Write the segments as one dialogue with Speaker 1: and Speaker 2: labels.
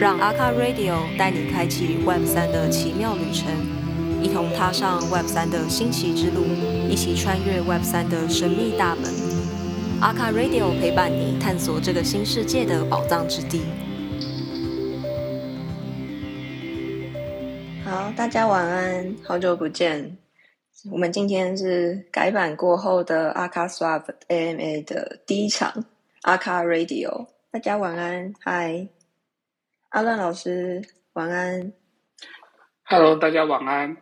Speaker 1: 让阿卡 Radio 带你开启 Web 三的奇妙旅程，一同踏上 Web 三的新奇之路，一起穿越 Web 三的神秘大门。阿卡 Radio 陪伴你探索这个新世界的宝藏之地。好，大家晚安，好久不见。我们今天是改版过后的阿卡 Swap AMA 的第一场阿卡 Radio，大家晚安，嗨，阿乱老师晚安
Speaker 2: ，Hello，大家晚安。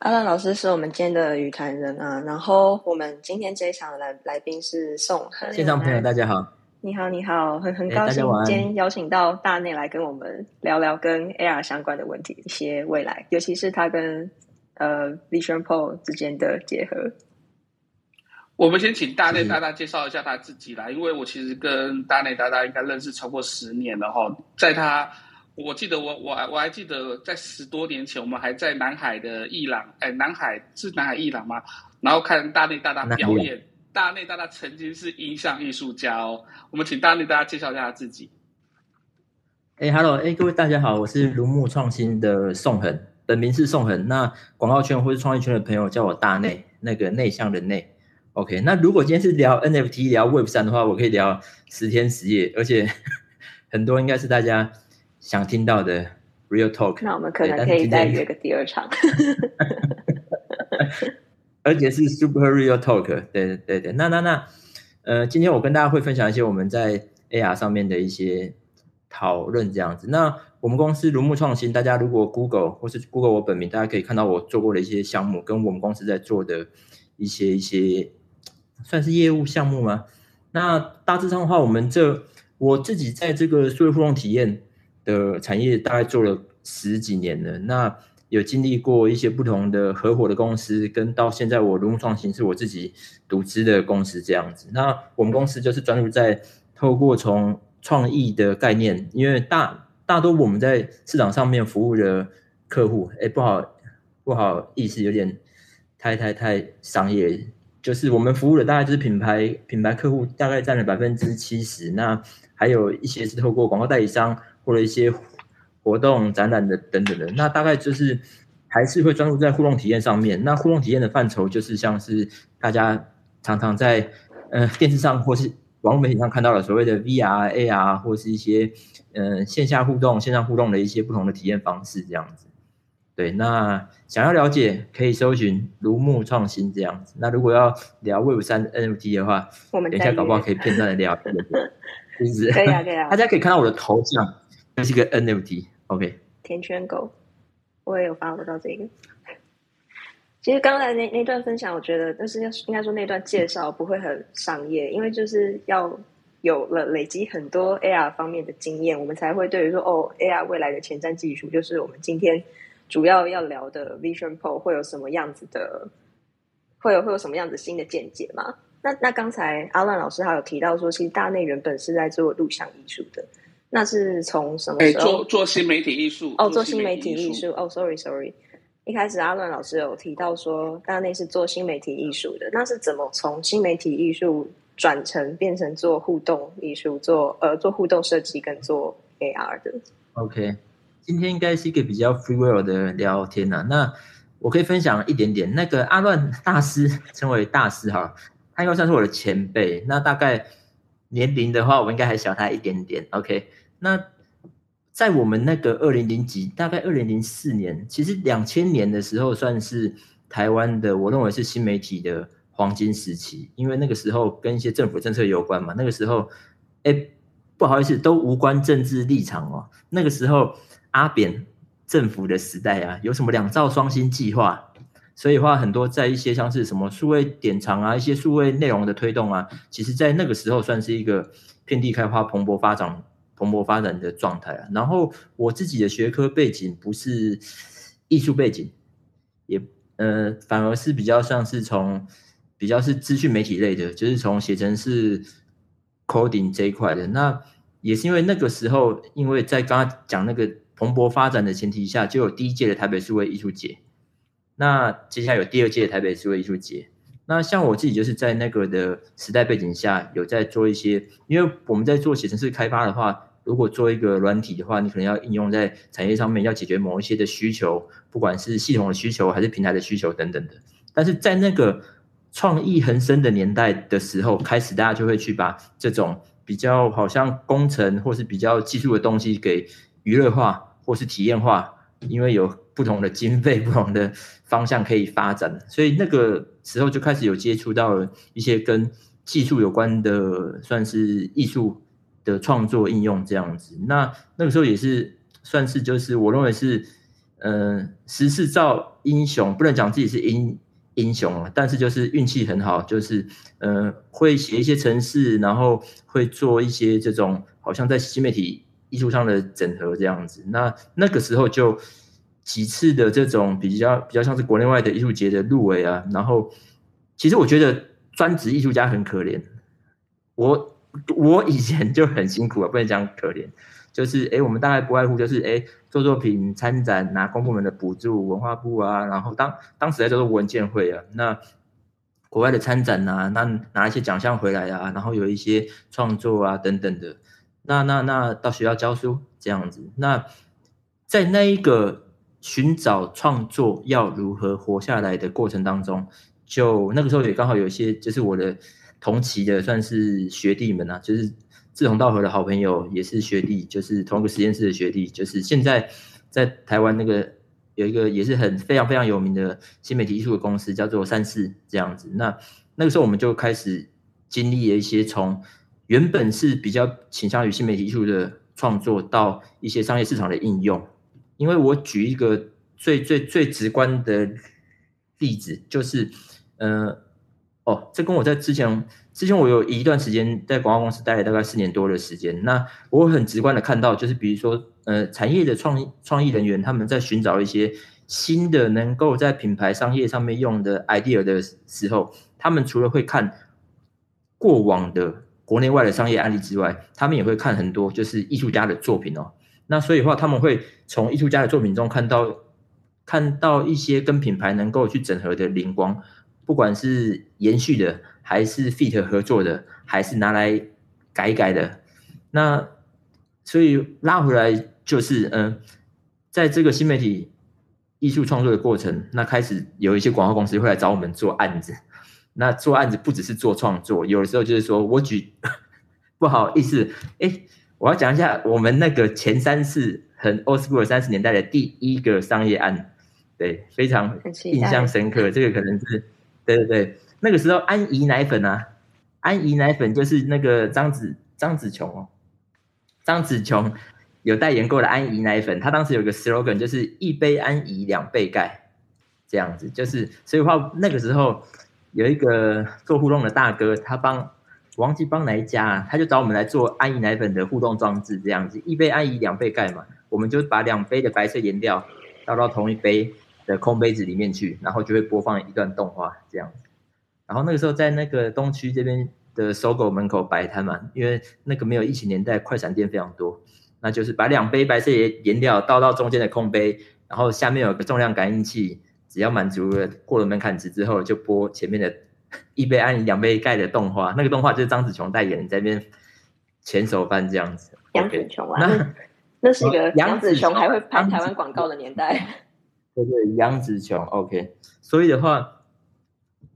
Speaker 1: 阿乱老师是我们今天的语坛人啊，然后我们今天这一场来来宾是宋恒，
Speaker 3: 现场朋友大家好，
Speaker 1: 你好你好，很很高兴今天邀请到大内来跟我们聊聊跟 AR 相关的问题，一些未来，尤其是他跟。呃，Vision Pro 之间的结合。
Speaker 2: 我们先请大内大大介绍一下他自己啦，因为我其实跟大内大大应该认识超过十年了哈。在他，我记得我我我还记得在十多年前，我们还在南海的艺廊，哎，南海是南海艺廊吗？然后看大内大大表演。大内大大曾经是音像艺术家哦。我们请大内大家介绍一下他自己。
Speaker 3: 哎，Hello，哎，各位大家好，我是如木创新的宋恒。本名是宋恒，那广告圈或是创意圈的朋友叫我大内，那个内向的内。OK，那如果今天是聊 NFT、聊 Web 三的话，我可以聊十天十夜，而且 很多应该是大家想听到的 Real Talk。
Speaker 1: 那我们可能可以再约个第二场，
Speaker 3: 而且是 Super Real Talk。对对对，那那那，呃，今天我跟大家会分享一些我们在 AR 上面的一些讨论，这样子。那我们公司如木创新，大家如果 Google 或是 Google 我本名，大家可以看到我做过的一些项目，跟我们公司在做的一些一些算是业务项目吗？那大致上的话，我们这我自己在这个数位互动体验的产业大概做了十几年了，那有经历过一些不同的合伙的公司，跟到现在我如创新是我自己独资的公司这样子。那我们公司就是专注在透过从创意的概念，因为大。大多我们在市场上面服务的客户，哎，不好不好意思，有点太太太商业，就是我们服务的大概就是品牌品牌客户，大概占了百分之七十。那还有一些是透过广告代理商或者一些活动展览的等等的。那大概就是还是会专注在互动体验上面。那互动体验的范畴就是像是大家常常在呃电视上或是网络媒体上看到的所谓的 VR、AR 或是一些。嗯，线下互动、线上互动的一些不同的体验方式，这样子。对，那想要了解，可以搜寻如木创新这样子。那如果要聊 Web 三 NFT 的话，
Speaker 1: 我们
Speaker 3: 等一下搞不好可以片段的聊，是
Speaker 1: 不是？可以啊，可以啊。
Speaker 3: 大家可以看到我的头像，这是一个 NFT。OK。
Speaker 1: 甜圈狗，我也有发布到这个。其实刚才那那段分享，我觉得，但是要应该说那段介绍不会很商业，因为就是要。有了累积很多 AR 方面的经验，我们才会对于说哦，AR 未来的前瞻技术，就是我们今天主要要聊的 Vision Pro 会有什么样子的，会有会有什么样子新的见解吗？那那刚才阿乱老师还有提到说，其实大内原本是在做录像艺术的，那是从什么时候
Speaker 2: 做做新媒体艺术？
Speaker 1: 哦，
Speaker 2: 做
Speaker 1: 新媒体艺术。哦，sorry sorry，一开始阿乱老师有提到说大内是做新媒体艺术的，那是怎么从新媒体艺术？转成变成做互动艺术，做呃做互动设计跟做 AR 的。
Speaker 3: OK，今天应该是一个比较 free will 的聊天呐。那我可以分享一点点。那个阿乱大师 称为大师哈，他应该算是我的前辈。那大概年龄的话，我应该还小他一点点。OK，那在我们那个二零零几，大概二零零四年，其实两千年的时候，算是台湾的，我认为是新媒体的。黄金时期，因为那个时候跟一些政府政策有关嘛。那个时候，哎，不好意思，都无关政治立场哦。那个时候，阿扁政府的时代啊，有什么两兆双星计划，所以话很多在一些像是什么数位典藏啊，一些数位内容的推动啊，其实在那个时候算是一个遍地开花、蓬勃发展、蓬勃发展的状态啊。然后我自己的学科背景不是艺术背景，也呃，反而是比较像是从。比较是资讯媒体类的，就是从写成是 coding 这一块的。那也是因为那个时候，因为在刚刚讲那个蓬勃发展的前提下，就有第一届的台北数位艺术节。那接下来有第二届的台北数位艺术节。那像我自己就是在那个的时代背景下，有在做一些，因为我们在做写程式开发的话，如果做一个软体的话，你可能要应用在产业上面，要解决某一些的需求，不管是系统的需求还是平台的需求等等的。但是在那个创意横生的年代的时候，开始大家就会去把这种比较好像工程或是比较技术的东西给娱乐化或是体验化，因为有不同的经费、不同的方向可以发展，所以那个时候就开始有接触到了一些跟技术有关的，算是艺术的创作应用这样子。那那个时候也是算是就是我认为是，嗯，时势造英雄，不能讲自己是英。英雄啊，但是就是运气很好，就是呃会写一些程式，然后会做一些这种好像在新媒体艺术上的整合这样子。那那个时候就几次的这种比较比较像是国内外的艺术节的入围啊。然后其实我觉得专职艺术家很可怜，我我以前就很辛苦啊，不能讲可怜。就是哎，我们大概不外乎就是哎，做作品参展拿公部门的补助，文化部啊，然后当当时在做文件会啊，那国外的参展啊，那拿一些奖项回来啊，然后有一些创作啊等等的，那那那到学校教书这样子，那在那一个寻找创作要如何活下来的过程当中，就那个时候也刚好有一些就是我的同期的算是学弟们啊，就是。志同道合的好朋友也是学弟，就是同一个实验室的学弟，就是现在在台湾那个有一个也是很非常非常有名的新媒体艺术的公司，叫做三四这样子。那那个时候我们就开始经历了一些从原本是比较倾向于新媒体艺术的创作，到一些商业市场的应用。因为我举一个最最最直观的例子，就是呃。哦，这跟我在之前，之前我有一段时间在广告公司待了大概四年多的时间。那我很直观的看到，就是比如说，呃，产业的创创意人员他们在寻找一些新的能够在品牌商业上面用的 idea 的时候，他们除了会看过往的国内外的商业案例之外，他们也会看很多就是艺术家的作品哦。那所以的话，他们会从艺术家的作品中看到看到一些跟品牌能够去整合的灵光。不管是延续的，还是 fit 合作的，还是拿来改改的，那所以拉回来就是，嗯，在这个新媒体艺术创作的过程，那开始有一些广告公司会来找我们做案子。那做案子不只是做创作，有的时候就是说我举 不好意思，哎，我要讲一下我们那个前三次很 old school 三十年代的第一个商业案，对，非常印象深刻。这个可能是。对对对，那个时候安怡奶粉啊，安怡奶粉就是那个张子张子琼哦，张子琼有代言过的安怡奶粉，他当时有个 slogan 就是一杯安怡两倍钙，这样子，就是所以话那个时候有一个做互动的大哥，他帮我忘记帮哪一家，他就找我们来做安怡奶粉的互动装置，这样子，一杯安怡两杯钙嘛，我们就把两杯的白色颜料倒到同一杯。的空杯子里面去，然后就会播放一段动画这样子。然后那个时候在那个东区这边的搜狗门口摆摊嘛，因为那个没有疫情年代，快闪店非常多。那就是把两杯白色颜颜料倒到中间的空杯，然后下面有个重量感应器，只要满足了过了门槛值之后，就播前面的 一杯安两杯盖的动画。那个动画就是张子琼代言，在那边前手翻这样子。
Speaker 1: 杨子琼啊，那那是一个杨子琼还会拍台湾广告的年代。
Speaker 3: 对对，杨子琼，OK。所以的话，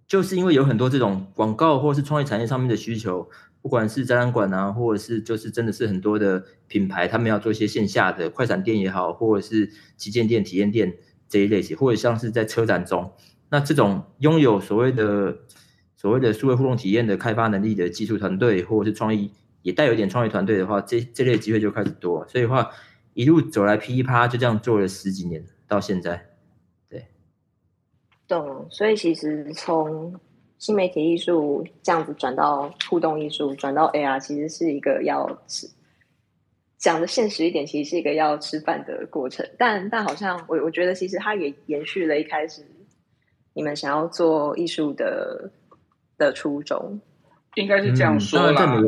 Speaker 3: 就是因为有很多这种广告或是创业产业上面的需求，不管是展览馆啊，或者是就是真的是很多的品牌，他们要做一些线下的快闪店也好，或者是旗舰店、体验店这一类型，或者像是在车展中，那这种拥有所谓的所谓的数位互动体验的开发能力的技术团队，或者是创意也带有点创意团队的话，这这类机会就开始多。所以的话，一路走来噼里啪啦就这样做了十几年，到现在。
Speaker 1: 对懂，所以其实从新媒体艺术这样子转到互动艺术，转到 AR，其实是一个要讲的现实一点，其实是一个要吃饭的过程。但但好像我我觉得，其实它也延续了一开始你们想要做艺术的的初衷，
Speaker 2: 应该是这样说啦。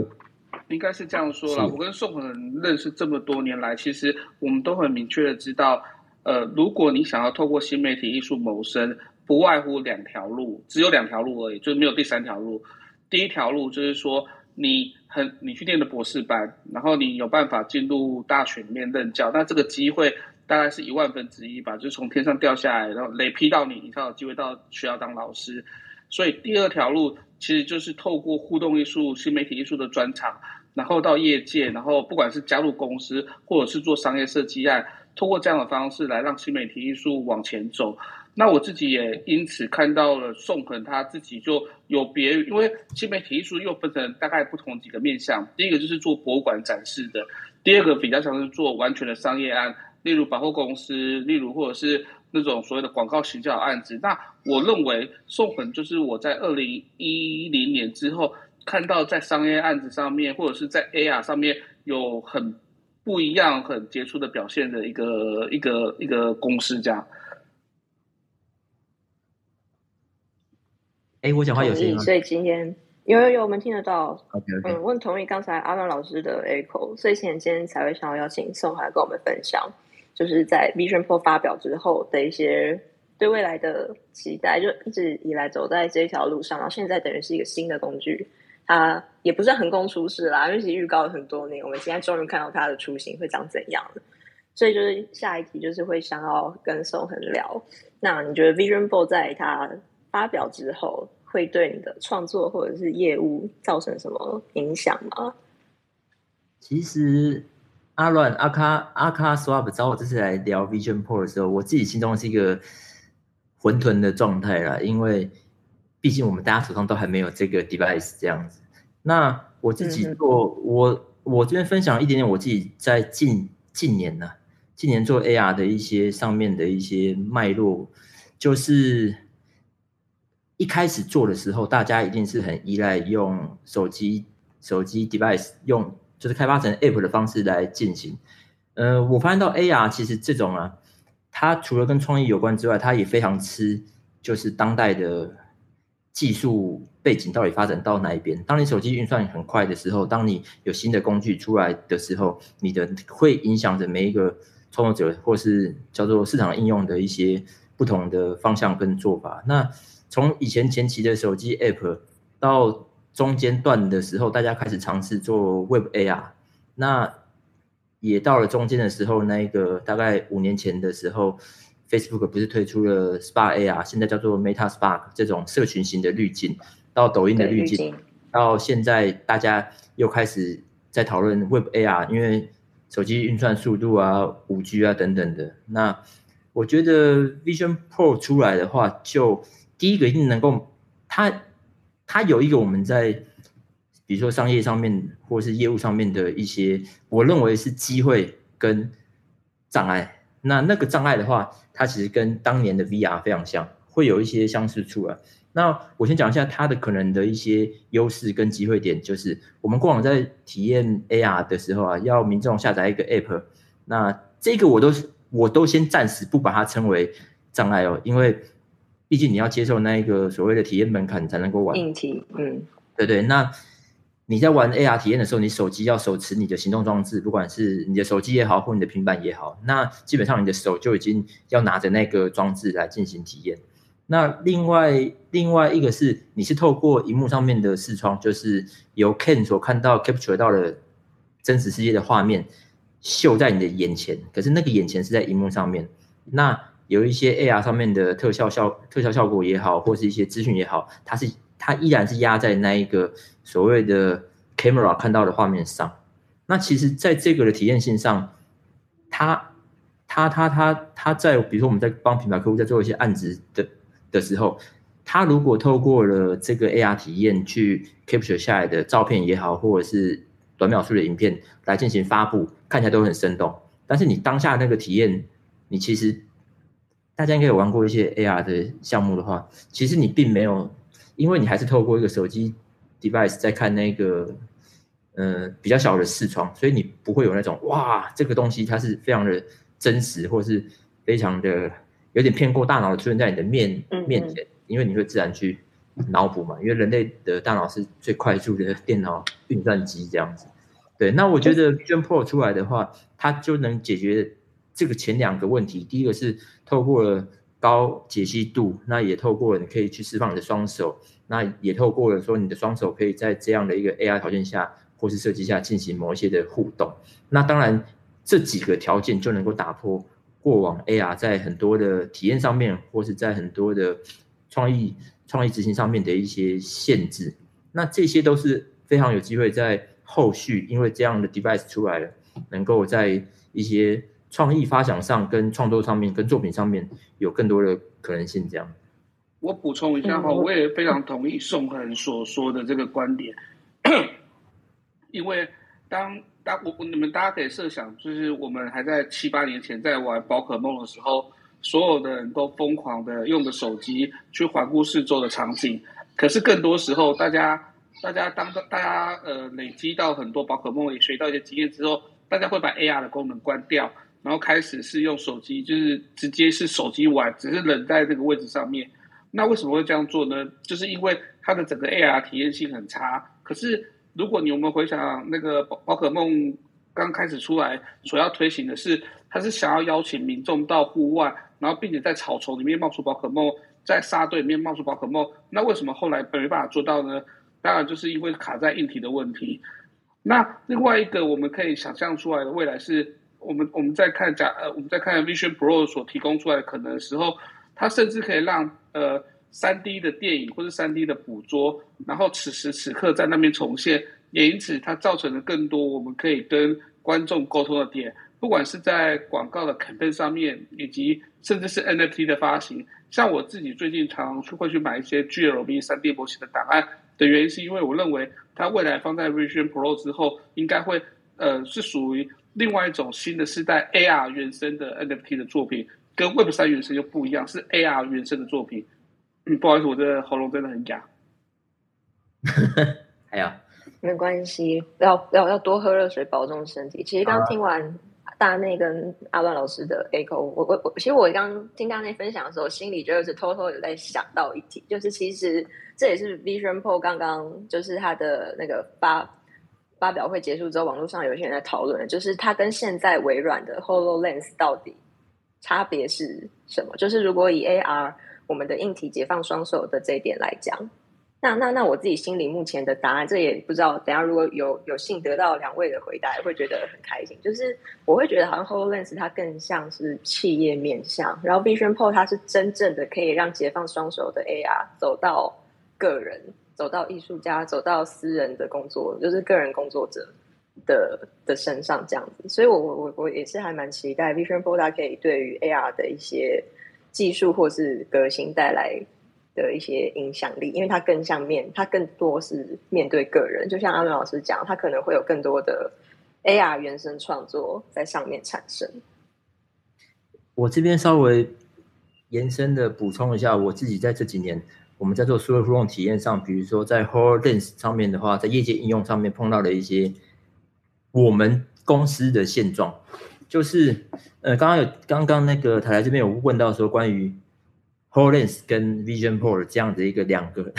Speaker 2: 应该是这样说啦。我跟宋恒认识这么多年来，其实我们都很明确的知道，呃，如果你想要透过新媒体艺术谋生。不外乎两条路，只有两条路而已，就是没有第三条路。第一条路就是说，你很你去念的博士班，然后你有办法进入大学里面任教，那这个机会大概是一万分之一吧，就从天上掉下来，然后雷劈到你，你才有机会到学校当老师。所以第二条路其实就是透过互动艺术、新媒体艺术的专长，然后到业界，然后不管是加入公司或者是做商业设计案，通过这样的方式来让新媒体艺术往前走。那我自己也因此看到了宋恒他自己就有别，因为新媒体艺术又分成大概不同几个面向。第一个就是做博物馆展示的，第二个比较像是做完全的商业案，例如百货公司，例如或者是那种所谓的广告行销案子。那我认为宋恒就是我在二零一零年之后看到在商业案子上面，或者是在 AR 上面有很不一样、很杰出的表现的一个一个一个公司这样。
Speaker 3: 哎，我讲话有声音吗？
Speaker 1: 所以今天有有有，我们听得到。
Speaker 3: OK OK。
Speaker 1: 嗯，问同意刚才阿伦老师的 echo，所以今天才会想要邀请宋海跟我们分享，就是在 Vision Pro 发表之后的一些对未来的期待，就一直以来走在这一条路上，然后现在等于是一个新的工具，它也不是横空出世啦，因为其实预告了很多年，我们今天终于看到它的雏形会长怎样了。所以就是下一题就是会想要跟宋恒聊，那你觉得 Vision Pro 在它发表之后？会对你的创作或者是业务造成什么影响吗？
Speaker 3: 其实阿乱阿卡阿卡 Swap 找我这次来聊 Vision Pro 的时候，我自己心中是一个混沌的状态啦，因为毕竟我们大家手上都还没有这个 device 这样子。那我自己做，我我这边分享一点点我自己在近近年呢，近年做 AR 的一些上面的一些脉络，就是。一开始做的时候，大家一定是很依赖用手机、手机 device 用，就是开发成 app 的方式来进行。呃，我发现到 AR 其实这种啊，它除了跟创意有关之外，它也非常吃就是当代的技术背景到底发展到哪一边。当你手机运算很快的时候，当你有新的工具出来的时候，你的会影响着每一个创作者或是叫做市场应用的一些不同的方向跟做法。那从以前前期的手机 App 到中间段的时候，大家开始尝试做 Web AR，那也到了中间的时候，那个大概五年前的时候，Facebook 不是推出了 Spark AR，现在叫做 Meta Spark 这种社群型的滤镜，到抖音的滤镜，到现在大家又开始在讨论 Web AR，因为手机运算速度啊、五 G 啊等等的。那我觉得 Vision Pro 出来的话，就第一个一定能够，它它有一个我们在比如说商业上面或是业务上面的一些，我认为是机会跟障碍。那那个障碍的话，它其实跟当年的 VR 非常像，会有一些相似处啊。那我先讲一下它的可能的一些优势跟机会点，就是我们过往在体验 AR 的时候啊，要民众下载一个 App，那这个我都是我都先暂时不把它称为障碍哦，因为。毕竟你要接受那一个所谓的体验门槛才能够玩。
Speaker 1: 硬体，嗯，
Speaker 3: 对对。那你在玩 AR 体验的时候，你手机要手持你的行动装置，不管是你的手机也好，或你的平板也好，那基本上你的手就已经要拿着那个装置来进行体验。那另外另外一个是，你是透过荧幕上面的视窗，就是由 Ken 所看到 capture 到的真实世界的画面，秀在你的眼前。可是那个眼前是在荧幕上面，那。有一些 AR 上面的特效效特效效果也好，或是一些资讯也好，它是它依然是压在那一个所谓的 camera 看到的画面上。那其实，在这个的体验性上，它它它它它在比如说我们在帮品牌客户在做一些案子的的时候，它如果透过了这个 AR 体验去 capture 下来的照片也好，或者是短秒数的影片来进行发布，看起来都很生动。但是你当下那个体验，你其实大家应该有玩过一些 AR 的项目的话，其实你并没有，因为你还是透过一个手机 device 在看那个，呃，比较小的视窗，所以你不会有那种哇，这个东西它是非常的真实，或是非常的有点骗过大脑的出现在你的面面前，因为你会自然去脑补嘛，因为人类的大脑是最快速的电脑运算机这样子。对，那我觉得 Vision Pro 出来的话，它就能解决。这个前两个问题，第一个是透过了高解析度，那也透过了你可以去释放你的双手，那也透过了说你的双手可以在这样的一个 AR 条件下或是设计下进行某一些的互动。那当然这几个条件就能够打破过往 AR 在很多的体验上面或是在很多的创意创意执行上面的一些限制。那这些都是非常有机会在后续因为这样的 device 出来了，能够在一些创意发想上、跟创作上面、跟作品上面有更多的可能性。这样，
Speaker 2: 我补充一下哈，我也非常同意宋恒所说的这个观点，因为当当我你们大家可以设想，就是我们还在七八年前在玩宝可梦的时候，所有的人都疯狂的用着手机去环顾四周的场景，可是更多时候，大家大家当大家呃累积到很多宝可梦也学到一些经验之后。大家会把 AR 的功能关掉，然后开始是用手机，就是直接是手机玩，只是冷在这个位置上面。那为什么会这样做呢？就是因为它的整个 AR 体验性很差。可是如果你有没有回想那个宝宝可梦刚开始出来，所要推行的是，它是想要邀请民众到户外，然后并且在草丛里面冒出宝可梦，在沙堆里面冒出宝可梦。那为什么后来没办法做到呢？当然就是因为卡在硬体的问题。那另外一个我们可以想象出来的未来是，我们我们在看假呃我们在看 Vision Pro 所提供出来的可能时候，它甚至可以让呃三 D 的电影或者三 D 的捕捉，然后此时此刻在那边重现，也因此它造成了更多我们可以跟观众沟通的点，不管是在广告的 campaign 上面，以及甚至是 NFT 的发行，像我自己最近常常会去买一些 GLB 三 D 模型的档案。的原因是因为我认为它未来放在 Vision Pro 之后，应该会呃是属于另外一种新的时代 AR 原生的 NFT 的作品，跟 Web 三原生又不一样，是 AR 原生的作品。嗯，不好意思，我的喉咙真的很哑。
Speaker 3: 还有，
Speaker 1: 没关系，要要要多喝热水，保重身体。其实刚听完。大内跟阿乱老师的 echo，我我我，其实我刚听大内分享的时候，心里就是偷偷有在想到一题，就是其实这也是 Vision Pro 刚刚就是他的那个发发表会结束之后，网络上有些人在讨论，就是它跟现在微软的 HoloLens 到底差别是什么？就是如果以 AR 我们的硬体解放双手的这一点来讲。那那那我自己心里目前的答案，这也不知道。等下如果有有幸得到两位的回答，会觉得很开心。就是我会觉得，好像 Hololens 它更像是企业面向，然后 Vision Pro 它是真正的可以让解放双手的 AR 走到个人，走到艺术家，走到私人的工作，就是个人工作者的的身上这样子。所以我我我我也是还蛮期待 Vision Pro 它可以对于 AR 的一些技术或是革新带来。的一些影响力，因为它更像面，它更多是面对个人。就像阿伦老师讲，他可能会有更多的 AR 原生创作在上面产生。
Speaker 3: 我这边稍微延伸的补充一下，我自己在这几年我们在做数位互动体验上，比如说在 HoloLens 上面的话，在业界应用上面碰到了一些我们公司的现状，就是呃，刚刚有刚刚那个台台这边有问到说关于。HoloLens 跟 Vision Pro 这样的一个两个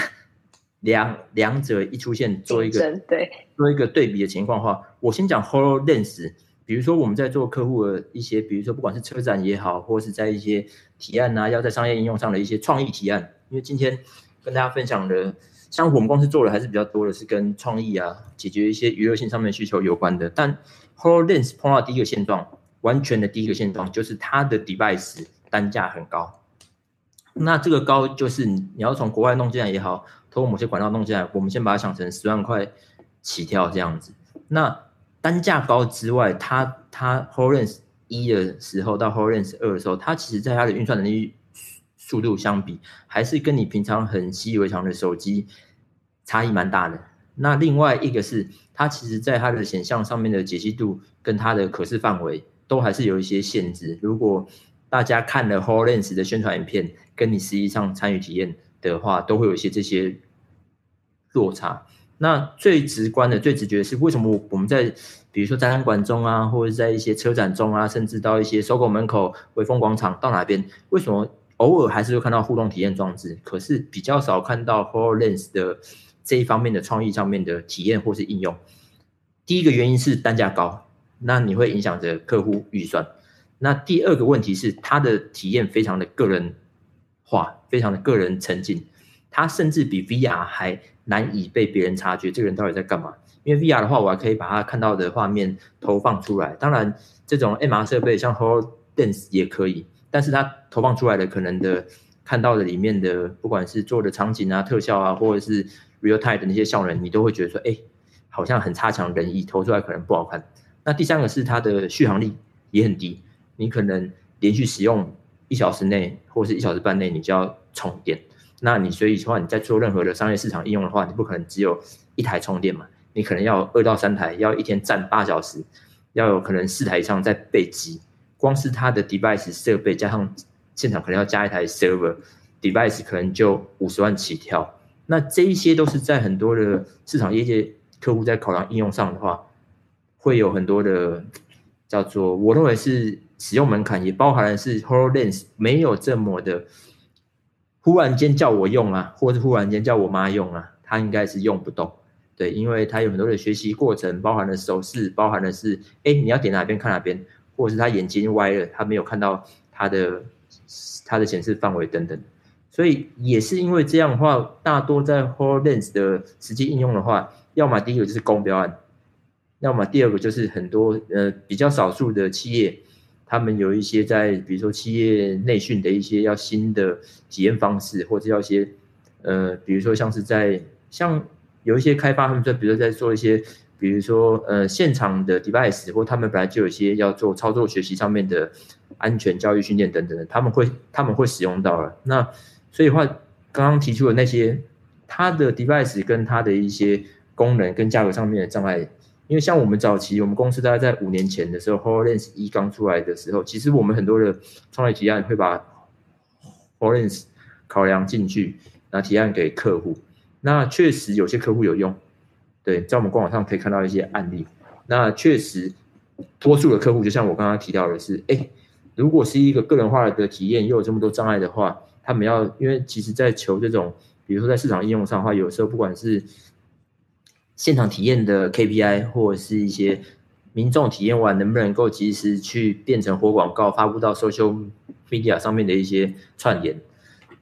Speaker 3: 两两者一出现做一个
Speaker 1: 对
Speaker 3: 做一个对比的情况的话，我先讲 HoloLens。比如说我们在做客户的一些，比如说不管是车展也好，或是在一些提案呐，要在商业应用上的一些创意提案。因为今天跟大家分享的，像我们公司做的还是比较多的是跟创意啊，解决一些娱乐性上面需求有关的。但 HoloLens 碰到第一个现状，完全的第一个现状就是它的 device 单价很高。那这个高就是你要从国外弄进来也好，通过某些管道弄进来，我们先把它想成十万块起跳这样子。那单价高之外，它它 Hololens 一的时候到 Hololens 二的时候，它其实在它的运算能力速度相比，还是跟你平常很习以为常的手机差异蛮大的。那另外一个是，它其实在它的显像上面的解析度跟它的可视范围都还是有一些限制。如果大家看了 Hololens 的宣传影片，跟你实际上参与体验的话，都会有一些这些落差。那最直观的、最直觉的是，为什么我们在比如说展览馆中啊，或者在一些车展中啊，甚至到一些收购门口、威风广场到哪边，为什么偶尔还是会看到互动体验装置，可是比较少看到 Hololens 的这一方面的创意上面的体验或是应用？第一个原因是单价高，那你会影响着客户预算。那第二个问题是，它的体验非常的个人化，非常的个人沉浸。它甚至比 VR 还难以被别人察觉这个人到底在干嘛。因为 VR 的话，我还可以把它看到的画面投放出来。当然，这种 MR 设备像 HoloLens 也可以，但是它投放出来的可能的看到的里面的，不管是做的场景啊、特效啊，或者是 real time 的那些效能，你都会觉得说，哎，好像很差强人意，投出来可能不好看。那第三个是它的续航力也很低，你可能连续使用一小时内或是一小时半内，你就要充电。那你所以的话，你在做任何的商业市场应用的话，你不可能只有一台充电嘛？你可能要二到三台，要一天站八小时，要有可能四台以上在备机。光是它的 device 设备加上现场可能要加一台 server，device 可能就五十万起跳。那这一些都是在很多的市场业界客户在考量应用上的话，会有很多的叫做我认为是使用门槛，也包含的是 Hololens 没有这么的忽然间叫我用啊，或是忽然间叫我妈用啊，它应该是用不动。对，因为它有很多的学习过程，包含了手势，包含的是，哎，你要点哪边看哪边，或者是他眼睛歪了，他没有看到它的它的显示范围等等，所以也是因为这样的话，大多在 Hololens 的实际应用的话，要么第一个就是公标案，要么第二个就是很多呃比较少数的企业，他们有一些在比如说企业内训的一些要新的体验方式，或者要一些呃比如说像是在像。有一些开发，他们在比如说在做一些，比如说呃现场的 device，或他们本来就有一些要做操作学习上面的安全教育训练等等的，他们会他们会使用到了。那所以话，刚刚提出的那些，它的 device 跟它的一些功能跟价格上面的障碍，因为像我们早期我们公司大概在五年前的时候，Hololens 一刚出来的时候，其实我们很多的创业提案会把 Hololens 考量进去，然后提案给客户。那确实有些客户有用，对，在我们官网上可以看到一些案例。那确实，多数的客户就像我刚刚提到的是，哎，如果是一个个人化的体验又有这么多障碍的话，他们要因为其实在求这种，比如说在市场应用上的话，有时候不管是现场体验的 KPI，或者是一些民众体验完能不能够及时去变成活广告发布到 social media 上面的一些串联。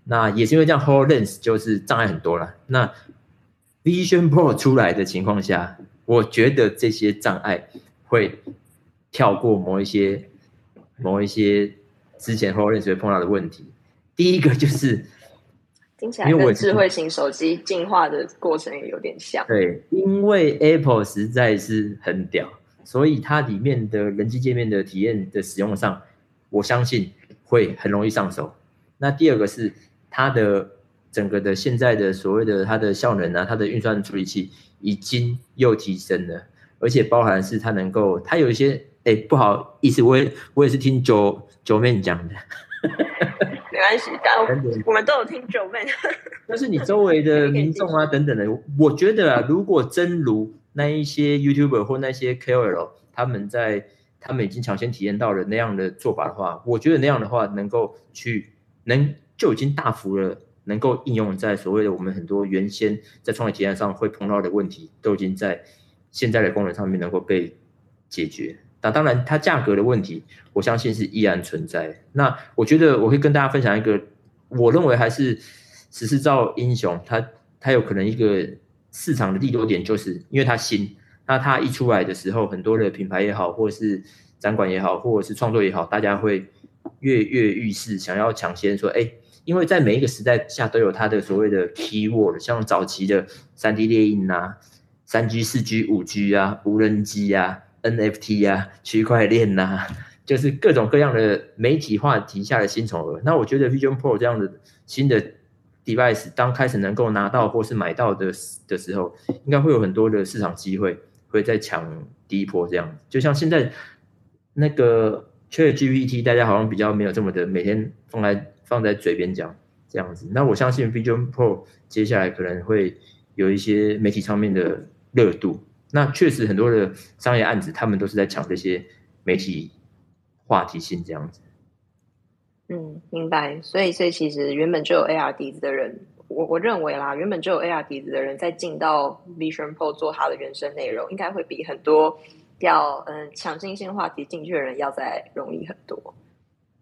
Speaker 3: 那也是因为这样，Whole Lens 就是障碍很多了。那 Vision Pro 出来的情况下，我觉得这些障碍会跳过某一些、某一些之前 Whole Lens 会碰到的问题。第一个就是
Speaker 1: 听起来跟智慧型手机进化的过程也有点像。
Speaker 3: 对，因为 Apple 实在是很屌，所以它里面的人机界面的体验的使用上，我相信会很容易上手。那第二个是。它的整个的现在的所谓的它的效能啊，它的运算处理器已经又提升了，而且包含是它能够，它有一些哎不好意思，我也我也是听九九妹讲的，
Speaker 1: 没 关系，但我们都有听九妹。
Speaker 3: 但是你周围的民众啊等等的，我觉得啊，如果真如那一些 YouTuber 或那些 KOL 他们在他们已经抢先体验到了那样的做法的话，我觉得那样的话能够去能。就已经大幅了，能够应用在所谓的我们很多原先在创业体验上会碰到的问题，都已经在现在的功能上面能够被解决。那当然，它价格的问题，我相信是依然存在。那我觉得我会跟大家分享一个，我认为还是十四兆英雄，它它有可能一个市场的利多点，就是因为它新。那它一出来的时候，很多的品牌也好，或者是展馆也好，或者是创作也好，大家会跃跃欲试，想要抢先说，哎。因为在每一个时代下都有它的所谓的 key word，像早期的三 D 列印啊、三 G、四 G、五 G 啊、无人机啊、NFT 啊、区块链呐，就是各种各样的媒体话题下的新宠儿。那我觉得 Vision Pro 这样的新的 device 当开始能够拿到或是买到的的时候，应该会有很多的市场机会会在抢第一波这样。就像现在那个 Chat GPT，大家好像比较没有这么的每天放在。放在嘴边讲这样子，那我相信 Vision Pro 接下来可能会有一些媒体上面的热度。那确实很多的商业案子，他们都是在抢这些媒体话题性这样子。
Speaker 1: 嗯，明白。所以，所以其实原本就有 AR 底子的人，我我认为啦，原本就有 AR 底子的人，在进到 Vision Pro 做他的原生内容，应该会比很多要嗯抢新鲜话题进去的人要再容易很多。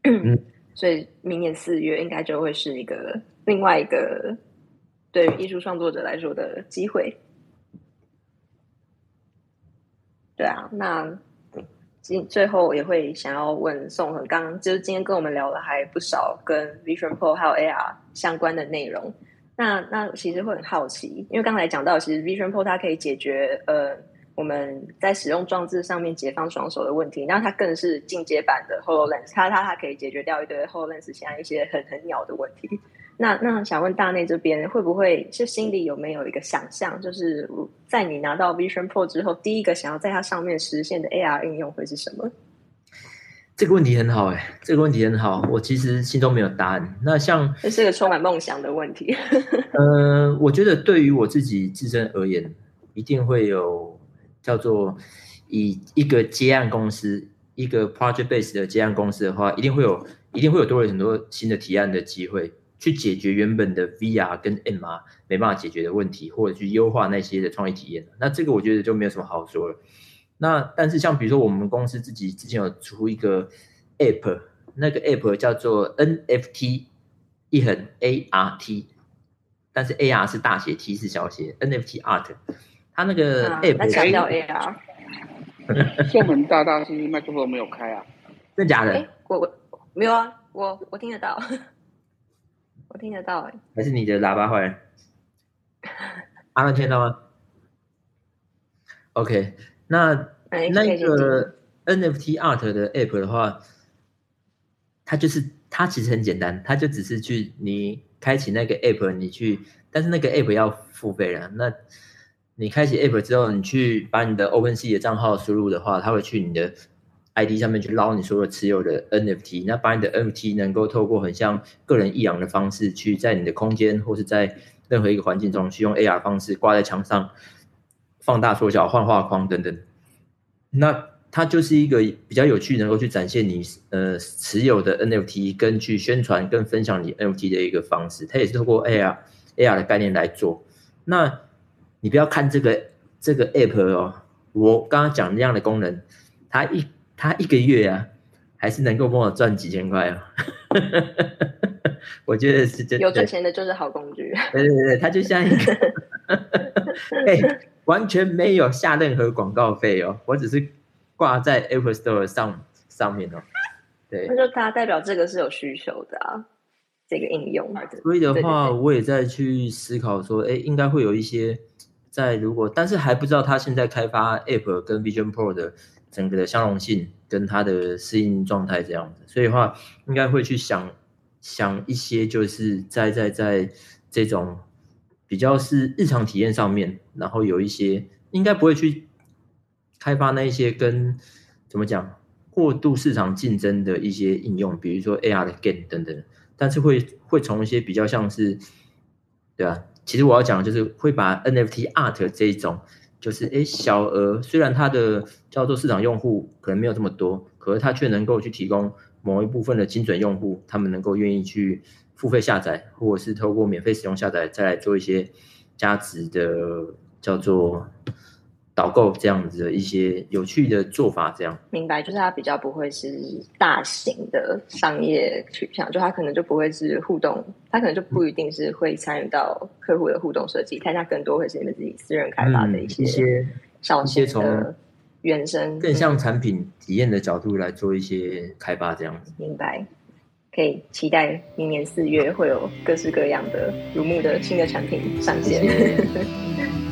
Speaker 1: 嗯。所以明年四月应该就会是一个另外一个对于艺术创作者来说的机会。对啊，那今最后也会想要问宋恒，刚就是今天跟我们聊了还不少跟 Vision Pro 还有 AR 相关的内容。那那其实会很好奇，因为刚才讲到，其实 Vision Pro 它可以解决呃我们在使用装置上面解放双手的问题，那它更是进阶版的 Hololens，它它它可以解决掉一堆 Hololens 现在一些很很鸟的问题。那那想问大内这边会不会是心里有没有一个想象，就是在你拿到 Vision Pro 之后，第一个想要在它上面实现的 AR 应用会是什么？
Speaker 3: 这个问题很好哎，这个问题很好，我其实心中没有答案。那像
Speaker 1: 这是个充满梦想的问题。
Speaker 3: 呃，我觉得对于我自己自身而言，一定会有叫做以一个接案公司，一个 project base 的接案公司的话，一定会有，一定会有多了很多新的提案的机会，去解决原本的 VR 跟 MR 没办法解决的问题，或者去优化那些的创意体验。那这个我觉得就没有什么好说了。那但是像比如说我们公司自己之前有出一个 app，那个 app 叫做 NFT 一横 ART，但是 AR 是大写，T 是小写，NFT Art，它那个 app
Speaker 1: 强调 AR。
Speaker 2: 厦门大大是麦克风没有开啊？
Speaker 3: 真假的？
Speaker 1: 我我没有啊，我我听得到，我听得到哎。
Speaker 3: 还是你的喇叭坏了？阿 能听到吗？OK。那那个 NFT art 的 app 的话，它就是它其实很简单，它就只是去你开启那个 app，你去，但是那个 app 要付费了。那你开启 app 之后，你去把你的 OpenSea 的账号输入的话，它会去你的 ID 上面去捞你所有持有的 NFT，那把你的 NFT 能够透过很像个人一样的方式，去在你的空间或是在任何一个环境中，去用 AR 方式挂在墙上。放大、缩小、换画框等等，那它就是一个比较有趣，能够去展现你呃持有的 NFT，跟去宣传、跟分享你 NFT 的一个方式。它也是透过 AR、AR 的概念来做。那你不要看这个这个 App 哦，我刚刚讲那样的功能，它一它一个月啊，还是能够帮我赚几千块哦。我觉得是真
Speaker 1: 有赚钱的就是好工具。
Speaker 3: 对对对，他就像一个，哎。完全没有下任何广告费哦，我只是挂在 Apple Store 上上面哦。对，
Speaker 1: 那就它代表这个是有需求的啊，这个应用。
Speaker 3: 所以的话，我也在去思考说，哎，应该会有一些在如果，但是还不知道它现在开发 App 跟 Vision Pro 的整个的相容性跟它的适应状态这样子。所以的话，应该会去想想一些，就是在在在这种。比较是日常体验上面，然后有一些应该不会去开发那一些跟怎么讲过度市场竞争的一些应用，比如说 AR 的 game 等等，但是会会从一些比较像是，对吧？其实我要讲的就是会把 NFT art 这一种，就是哎小额，虽然它的叫做市场用户可能没有这么多，可是它却能够去提供某一部分的精准用户，他们能够愿意去。付费下载，或者是透过免费使用下载，再来做一些价值的叫做导购这样子的一些有趣的做法，这样
Speaker 1: 明白，就是它比较不会是大型的商业取向，就它可能就不会是互动，它可能就不一定是会参与到客户的互动设计，它它更多会是你们自己私人开发的一些
Speaker 3: 一些
Speaker 1: 小些从原生
Speaker 3: 更像产品体验的角度来做一些开发，这样子
Speaker 1: 明白。可以期待明年四月会有各式各样的如木的新的产品上线。